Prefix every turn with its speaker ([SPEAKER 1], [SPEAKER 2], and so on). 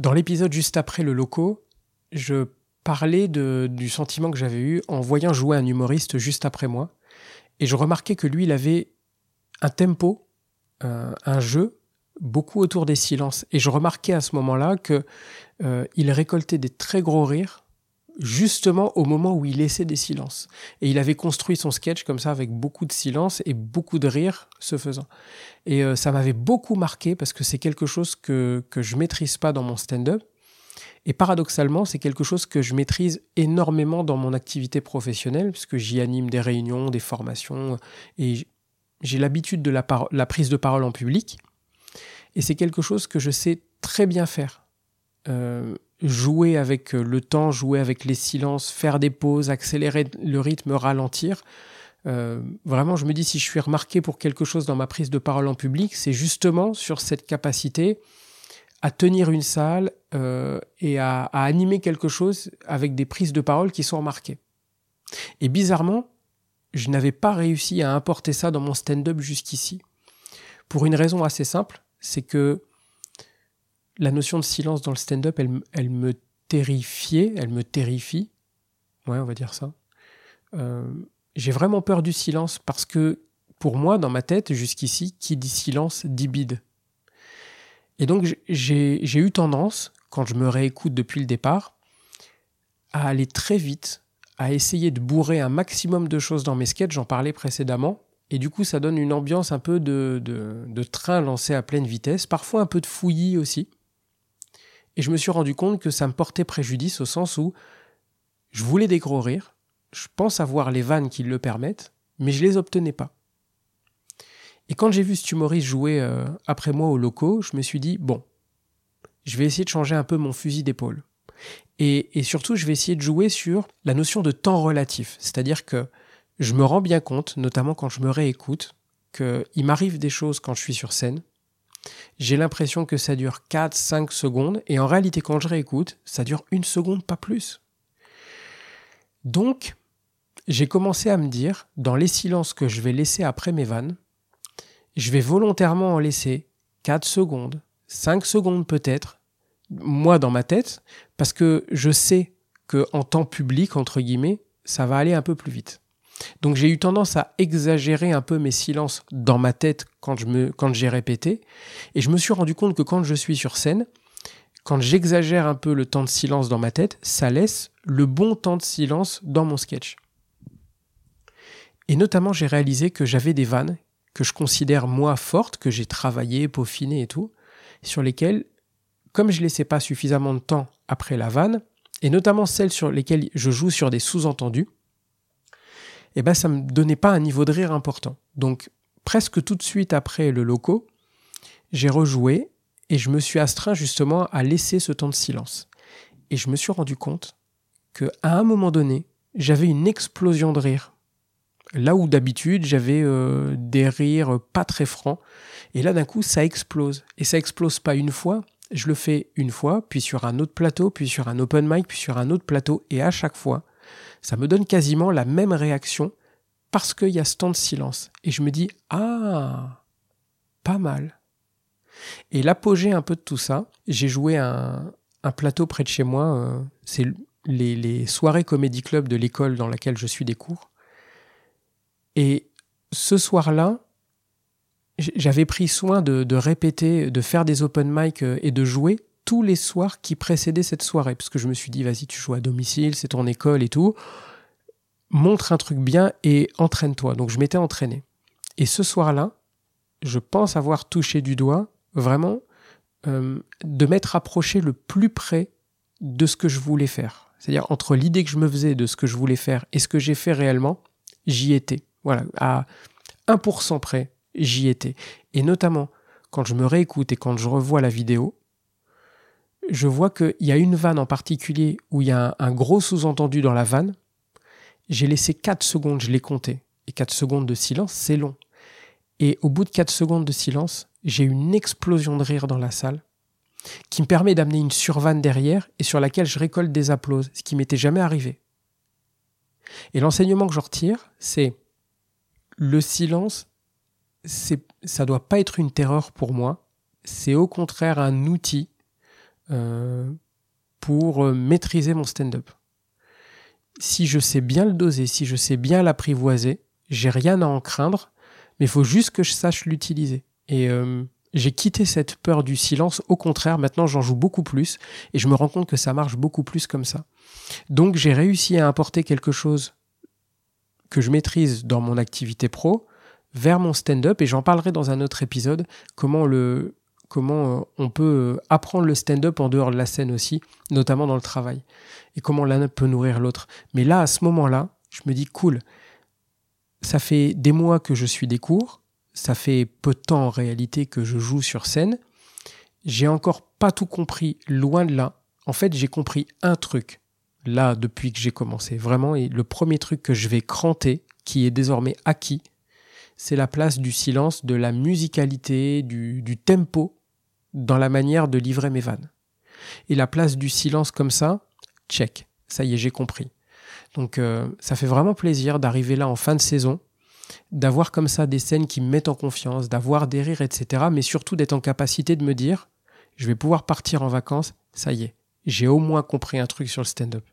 [SPEAKER 1] Dans l'épisode juste après le loco, je parlais du sentiment que j'avais eu en voyant jouer un humoriste juste après moi. Et je remarquais que lui, il avait un tempo, euh, un jeu, beaucoup autour des silences. Et je remarquais à ce moment-là que euh, il récoltait des très gros rires justement au moment où il laissait des silences. Et il avait construit son sketch comme ça avec beaucoup de silence et beaucoup de rire ce faisant. Et euh, ça m'avait beaucoup marqué parce que c'est quelque chose que, que je maîtrise pas dans mon stand-up. Et paradoxalement, c'est quelque chose que je maîtrise énormément dans mon activité professionnelle, puisque j'y anime des réunions, des formations, et j'ai l'habitude de la, la, prise de parole en public. Et c'est quelque chose que je sais très bien faire. Euh, jouer avec le temps, jouer avec les silences, faire des pauses, accélérer le rythme, ralentir. Euh, vraiment, je me dis, si je suis remarqué pour quelque chose dans ma prise de parole en public, c'est justement sur cette capacité à tenir une salle euh, et à, à, animer quelque chose avec des prises de parole qui sont remarquées. Et bizarrement, je n'avais pas réussi à importer ça dans mon stand-up jusqu'ici. Pour une raison assez simple, c'est que la notion de silence dans le stand-up, elle, me terrifiait, elle me terrifie. Ouais, on va dire ça. Euh, j'ai vraiment peur du silence parce que pour moi, dans ma tête, jusqu'ici, qui dit silence dit bide. Et donc, j'ai eu tendance, quand je me réécoute depuis le départ, à aller très vite, à essayer de bourrer un maximum de choses dans mes sketchs, j'en parlais précédemment, et du coup, ça donne une ambiance un peu de, de, de, train lancé à pleine vitesse, parfois un peu de fouillis aussi. Et je me suis rendu compte que ça me portait préjudice au sens où je voulais des gros rires, je pense avoir les vannes qui le permettent, mais je les obtenais pas. Et quand j'ai vu ce humoriste jouer euh, après moi au loco, je me suis dit, bon, je vais essayer de changer un peu mon fusil d'épaule. Et, surtout, je vais essayer de jouer sur la notion de temps relatif. C'est-à-dire que je me rends bien compte, notamment quand je me réécoute, qu'il m'arrive des choses quand je suis sur scène j'ai l'impression que ça dure 4-5 secondes, et en réalité, quand je réécoute, ça dure une seconde, pas plus. Donc, j'ai commencé à me dire, dans les silences que je vais laisser après mes vannes, je vais volontairement en laisser 4 secondes, 5 secondes peut-être, moi dans ma tête, parce que je sais que en temps public, entre guillemets, ça va aller un peu plus vite. Donc j'ai eu tendance à exagérer un peu mes silences dans ma tête quand je me j'ai répété et je me suis rendu compte que quand je suis sur scène, quand j'exagère un peu le temps de silence dans ma tête, ça laisse le bon temps de silence dans mon sketch. Et notamment, j'ai réalisé que j'avais des vannes que je considère moi fortes, que j'ai travaillé, peaufiné et tout, sur lesquelles, comme je laissais pas suffisamment de temps après la vanne, et notamment celles sur lesquelles je joue sur des sous-entendus, eh ben ça me donnait pas un niveau de rire important. Donc presque tout de suite après le loco, j'ai rejoué et je me suis astreint justement à laisser ce temps de silence. Et je me suis rendu compte que à un moment donné, j'avais une explosion de rire. Là où d'habitude j'avais euh, des rires pas très francs, et là d'un coup ça explose. Et ça explose pas une fois, je le fais une fois, puis sur un autre plateau, puis sur un open mic, puis sur un autre plateau, et à chaque fois, ça me donne quasiment la même réaction parce qu'il y a ce temps de silence. Et je me dis, ah, pas mal. Et l'apogée un peu de tout ça, j'ai joué un, plateau près de chez moi, euh, c'est les, les, soirées comédie club de l'école dans laquelle je suis des cours. Et ce soir-là, j'avais pris soin de, de, répéter, de faire des open mic euh, et de jouer tous les soirs qui précédaient cette soirée, parce que je me suis dit, vas-y, tu joues à domicile, c'est ton école et tout. Montre un truc bien et entraîne-toi. Donc je m'étais entraîné. Et ce soir-là, je pense avoir touché du doigt vraiment euh, de m'être approché le plus près de ce que je voulais faire. C'est-à-dire entre l'idée que je me faisais de ce que je voulais faire et ce que j'ai fait réellement, j'y étais. Voilà, à 1% près, j'y étais. Et notamment, quand je me réécoute et quand je revois la vidéo, je vois qu'il y a une vanne en particulier où il y a un, gros sous-entendu dans la vanne. J'ai laissé 4 secondes, je l'ai compté. Et 4 secondes de silence, c'est long. Et au bout de 4 secondes de silence, j'ai une explosion de rire dans la salle qui me permet d'amener une survanne derrière et sur laquelle je récolte des applauses, ce qui m'était jamais arrivé. Et l'enseignement que je retire, c'est le silence, c'est, ça doit pas être une terreur pour moi, c'est au contraire un outil euh, pour euh, maîtriser mon stand-up. Si je sais bien le doser, si je sais bien l'apprivoiser, j'ai rien à en craindre, mais il faut juste que je sache l'utiliser. Et euh, j'ai quitté cette peur du silence. Au contraire, maintenant j'en joue beaucoup plus et je me rends compte que ça marche beaucoup plus comme ça. Donc j'ai réussi à importer quelque chose que je maîtrise dans mon activité pro vers mon stand-up et j'en parlerai dans un autre épisode comment le comment euh, on peut euh, apprendre le stand-up en dehors de la scène aussi, notamment dans le travail et comment l'un peut nourrir l'autre. Mais là à ce moment-là, je me dis cool. Ça fait des mois que je suis des cours, ça fait peu de temps en réalité que je joue sur scène. J'ai encore pas tout compris, loin de là. En fait, j'ai compris un truc là depuis que j'ai commencé. Vraiment, et le premier truc que je vais cranter, qui est désormais acquis, c'est la place du silence, de la musicalité, du, du, tempo dans la manière de livrer mes vannes. Et la place du silence comme ça, check. Ça y est, j'ai compris. Donc euh, ça fait vraiment plaisir d'arriver là en fin de saison d'avoir comme ça des scènes qui me mettent en confiance, d'avoir des rires, etc. Mais surtout d'être en capacité de me dire, je vais pouvoir partir en vacances, ça y est, j'ai au moins compris un truc sur le stand-up.